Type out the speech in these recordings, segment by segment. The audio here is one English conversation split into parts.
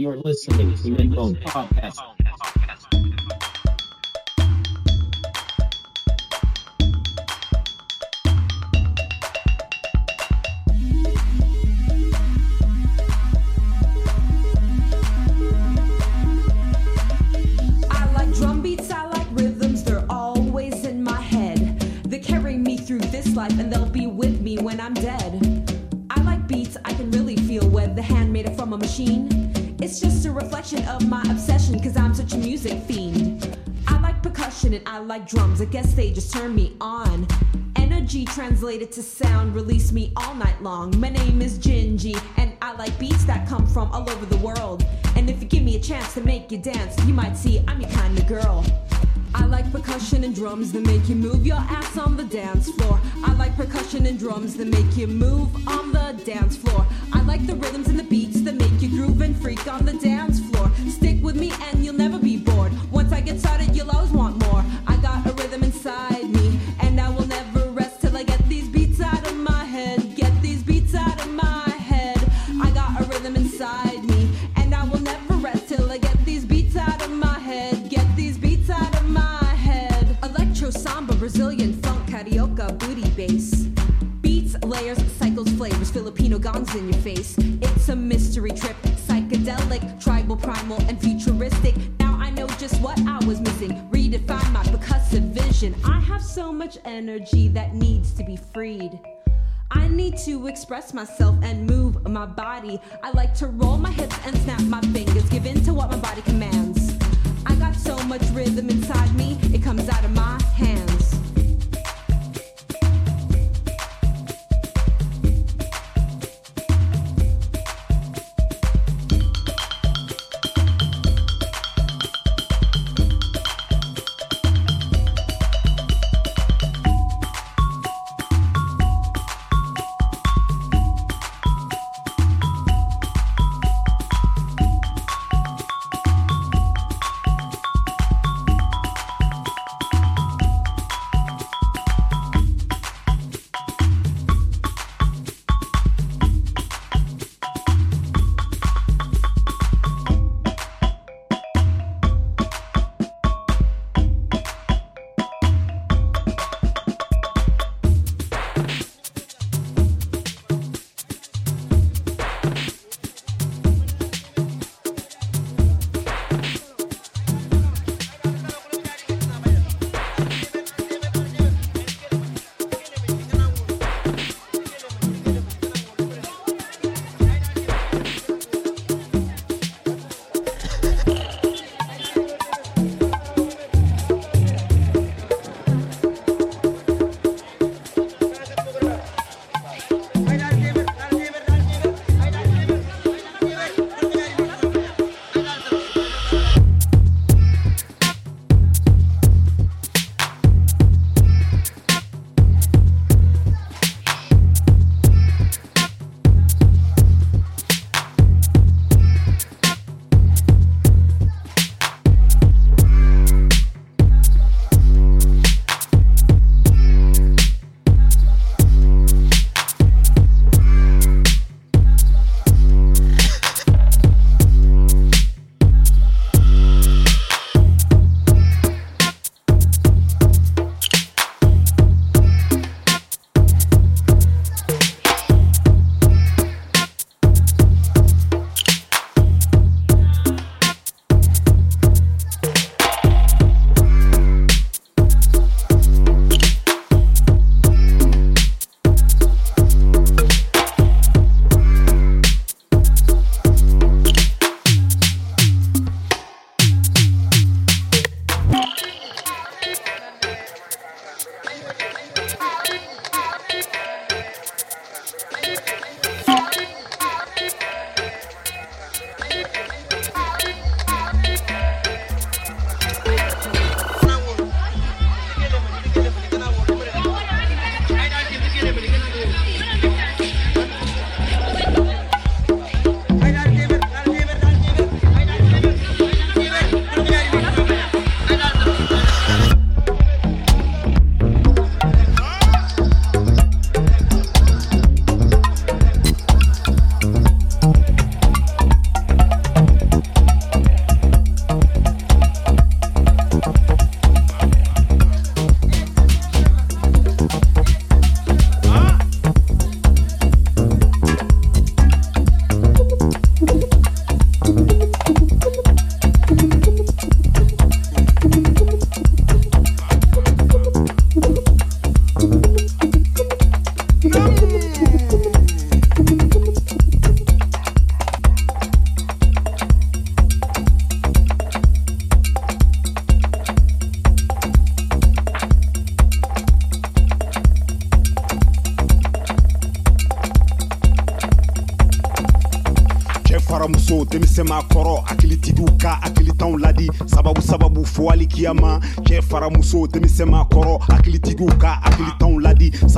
You're listening to Ringbone Podcast. I like drum beats, I like rhythms, they're always in my head. They carry me through this life and they'll be with me when I'm dead. I like beats, I can really feel the hand made it from a machine. Reflection of my obsession, cause I'm such a music fiend. I like percussion and I like drums, I guess they just turn me on. Energy translated to sound, release me all night long. My name is Gingy, and I like beats that come from all over the world. And if you give me a chance to make you dance, you might see I'm your kind of girl. I like percussion and drums that make you move your ass on the dance floor. I like percussion and drums that make you move on the dance floor. I like the rhythms and the beats that make you groove and freak on the dance floor. Stick with me and you'll never be bored. Once I get started, you'll always want more. Much energy that needs to be freed. I need to express myself and move my body. I like to roll my hips and snap my fingers, give in to what my body commands. I got so much rhythm inside me, it comes out of my hands.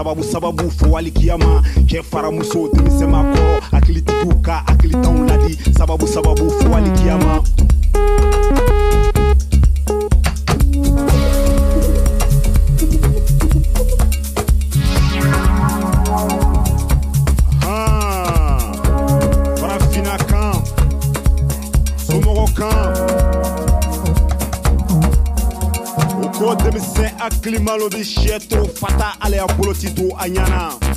Sababu sababu fɔwali kiyama. Cɛ faramuso denmisɛnma kɔrɔ hakilitigiw ka hakilitanw ladi sababu sababu fɔwali kiyama hakili malo bi sɛ to fata ale y'a bolo ti a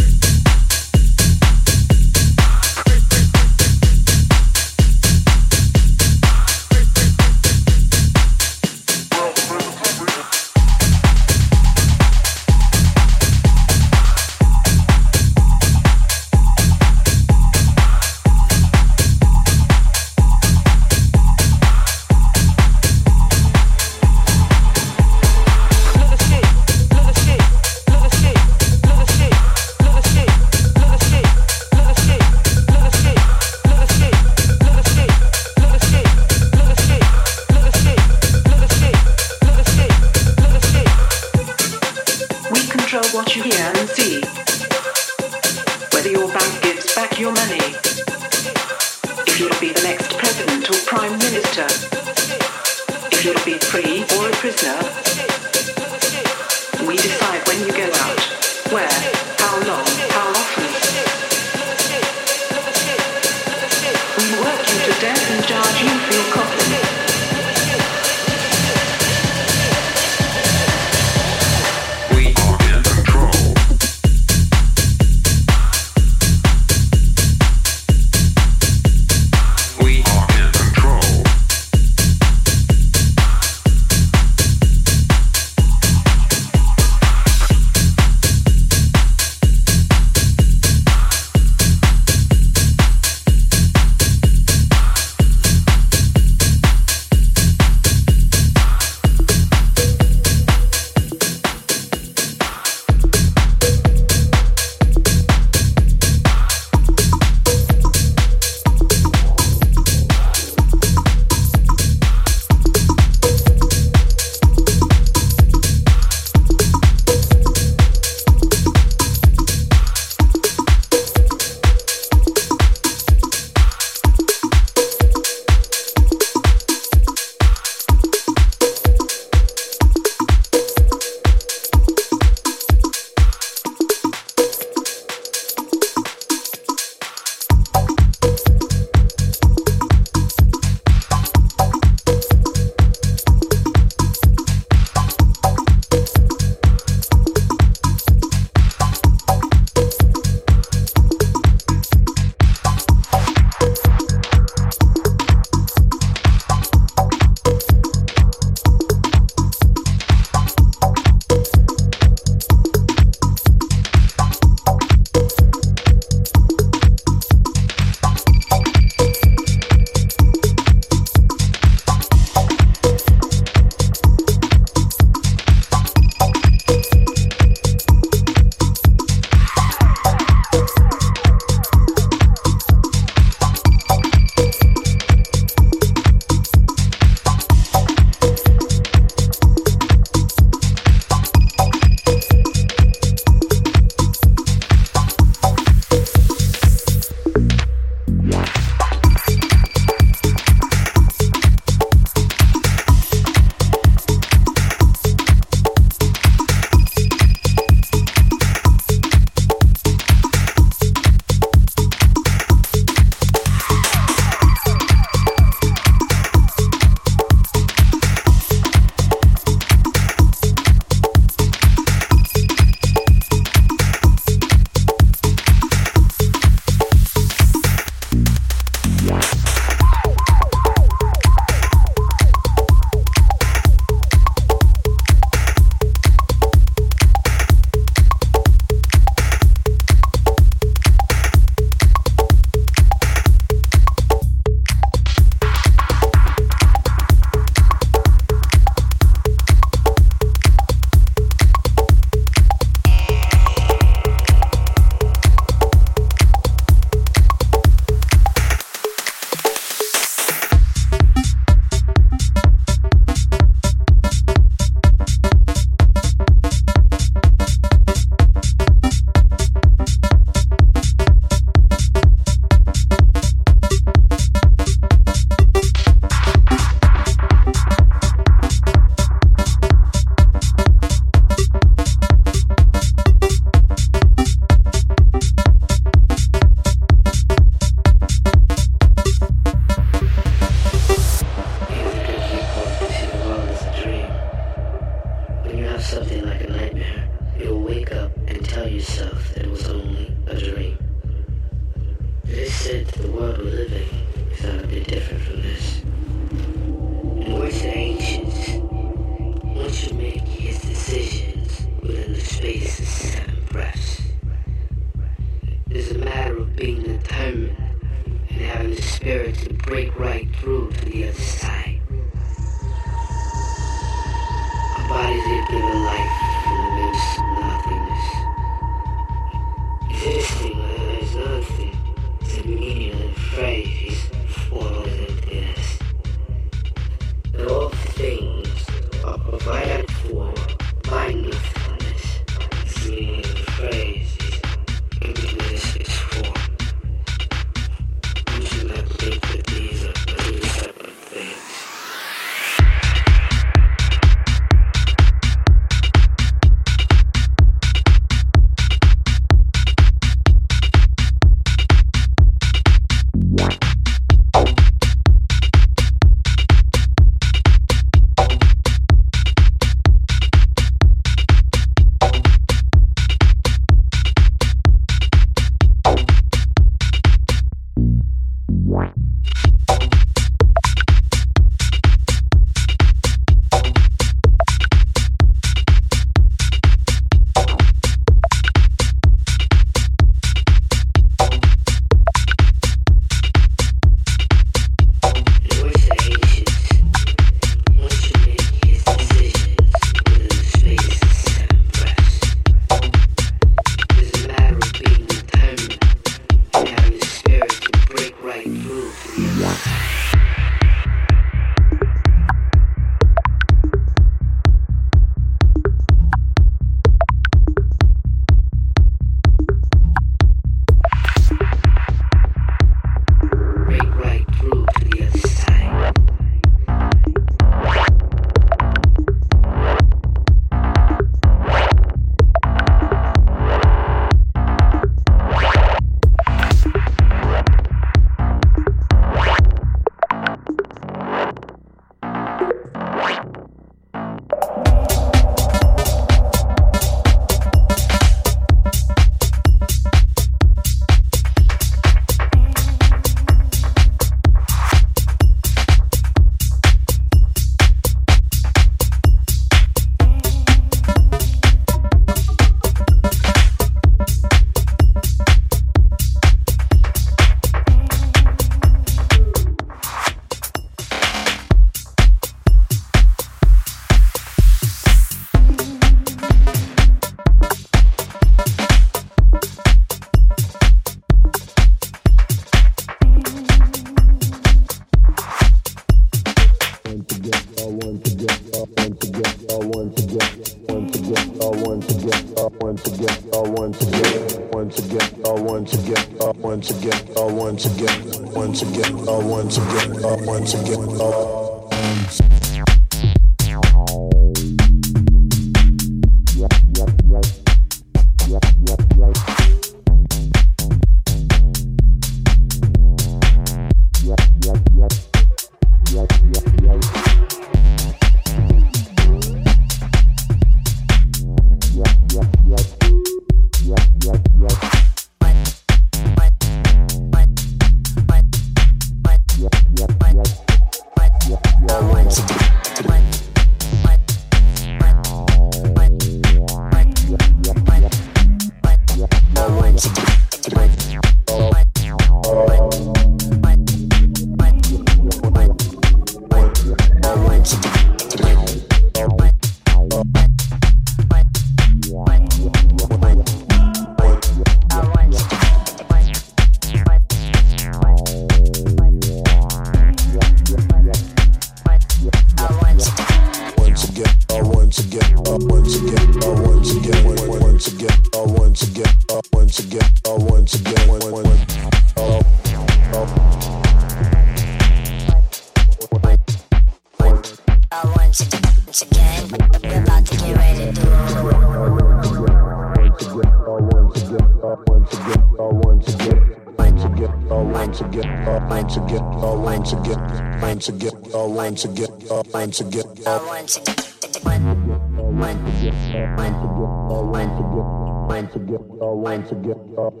uh, uh, uh, once again. all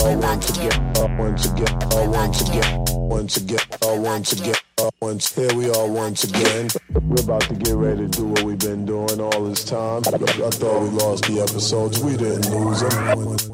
all once again, all again, once again, all again, all once. Here we are once again. We're about to get ready to do what we've been doing all this time. I thought we lost the episodes. We didn't lose them.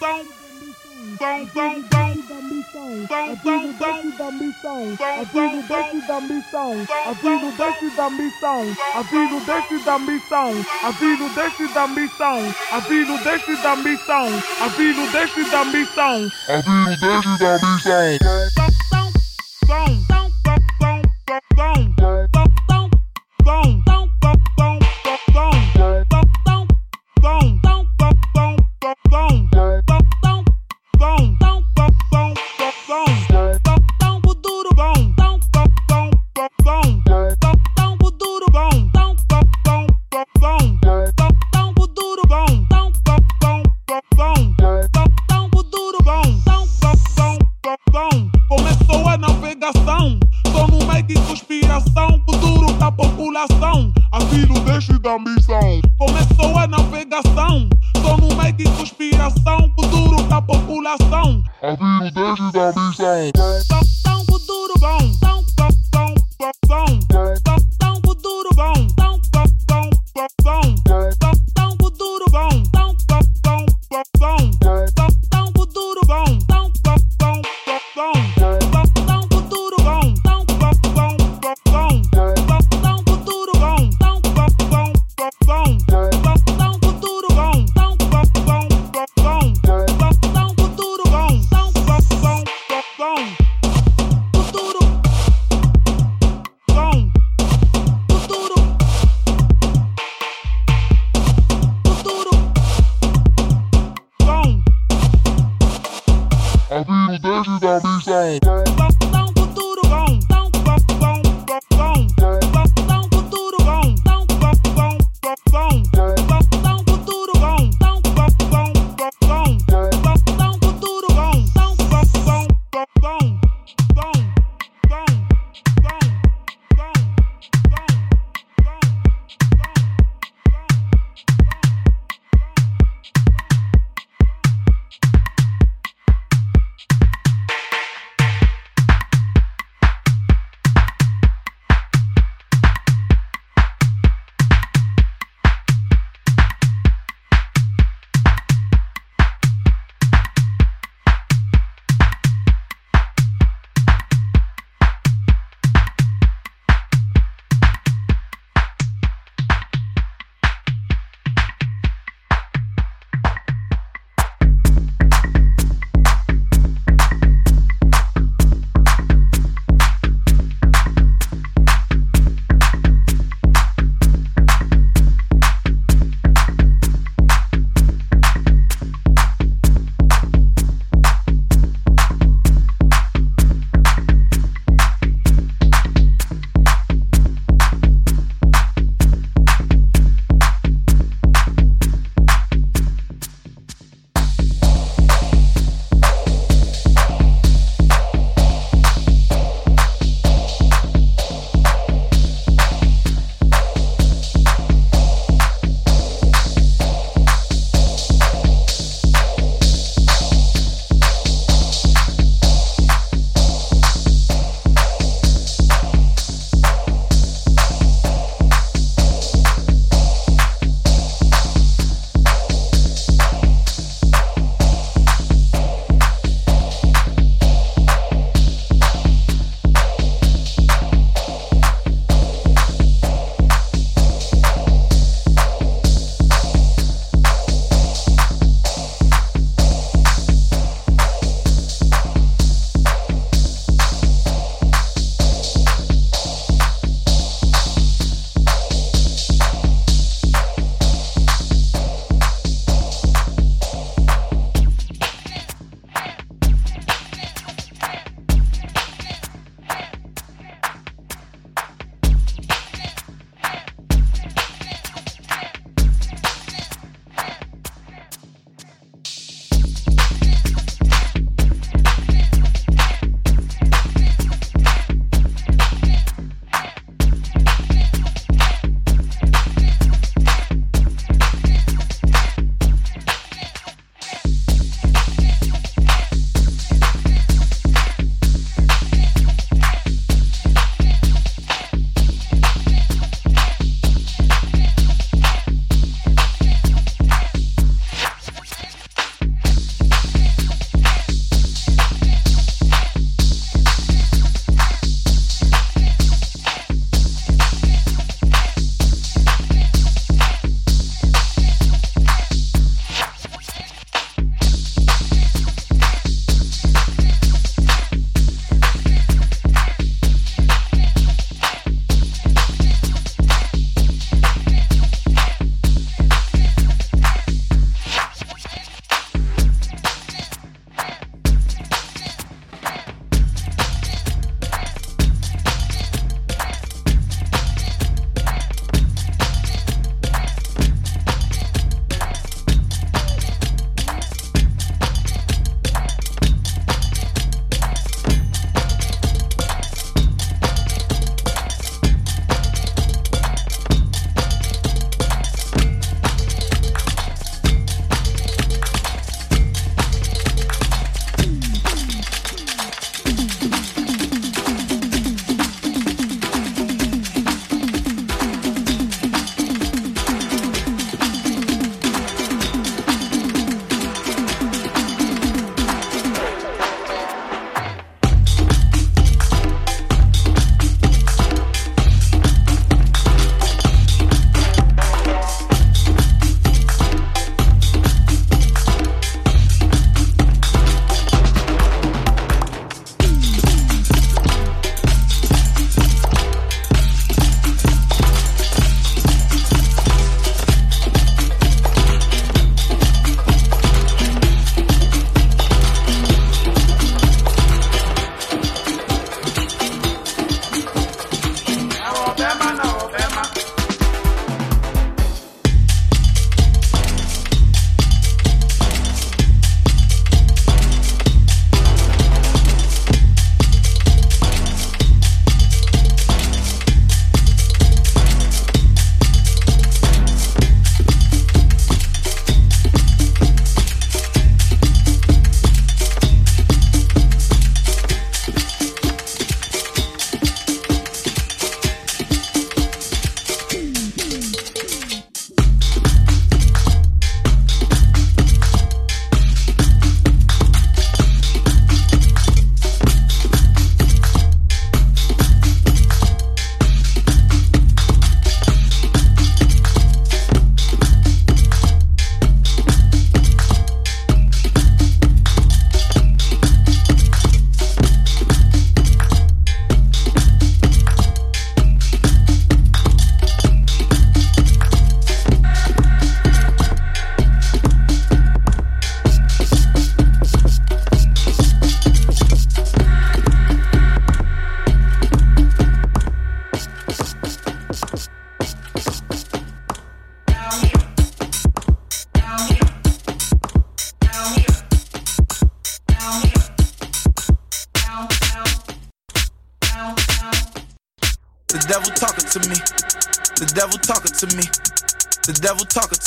bom, bom, bom, bom. Bom, bom, bom, da missão, abrindo dentro da missão, abrindo dentro da missão, abrindo dentro da missão, abrindo dentro da missão, abrindo dentro da missão, abrindo dentro da missão, abrindo dentro da missão.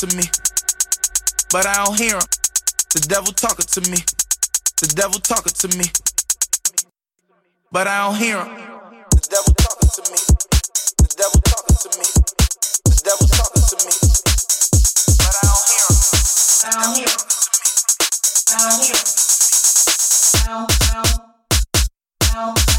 To me. But I don't hear him. The devil talking to me. The devil talking to me. But I don't hear him. The devil talking to me. The devil talking to me. The devil talking to me. But I don't hear him. I don't hear him. I don't hear him. Ow, ow. Ow, ow.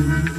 Mm-hmm.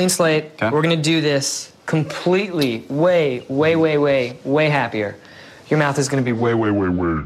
Clean slate. We're gonna do this completely, way, way, way, way, way happier. Your mouth is gonna be way, way, way, way